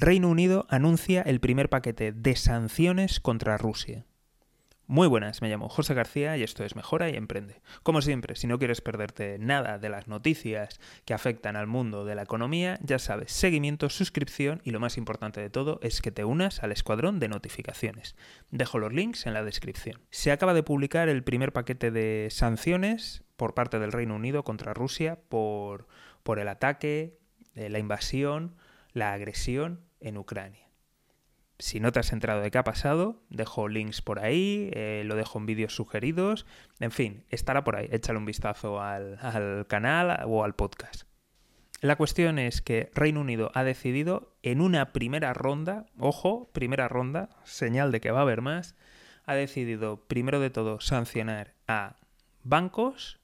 Reino Unido anuncia el primer paquete de sanciones contra Rusia. Muy buenas, me llamo José García y esto es Mejora y Emprende. Como siempre, si no quieres perderte nada de las noticias que afectan al mundo de la economía, ya sabes, seguimiento, suscripción y lo más importante de todo es que te unas al escuadrón de notificaciones. Dejo los links en la descripción. Se acaba de publicar el primer paquete de sanciones por parte del Reino Unido contra Rusia por, por el ataque, eh, la invasión, la agresión en Ucrania. Si no te has enterado de qué ha pasado, dejo links por ahí, eh, lo dejo en vídeos sugeridos, en fin, estará por ahí, échale un vistazo al, al canal o al podcast. La cuestión es que Reino Unido ha decidido en una primera ronda, ojo, primera ronda, señal de que va a haber más, ha decidido primero de todo sancionar a bancos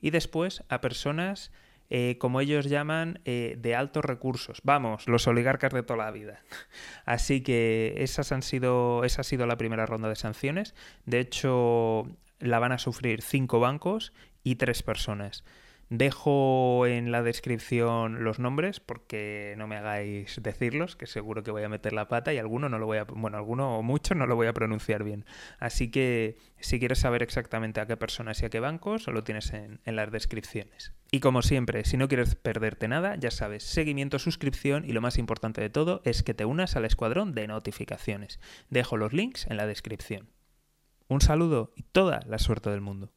y después a personas eh, como ellos llaman, eh, de altos recursos. Vamos, los oligarcas de toda la vida. Así que esas han sido, esa ha sido la primera ronda de sanciones. De hecho, la van a sufrir cinco bancos y tres personas. Dejo en la descripción los nombres porque no me hagáis decirlos, que seguro que voy a meter la pata y alguno no lo voy a, bueno, alguno o mucho no lo voy a pronunciar bien. Así que si quieres saber exactamente a qué personas y a qué bancos, lo tienes en, en las descripciones. Y como siempre, si no quieres perderte nada, ya sabes, seguimiento, suscripción y lo más importante de todo es que te unas al escuadrón de notificaciones. Dejo los links en la descripción. Un saludo y toda la suerte del mundo.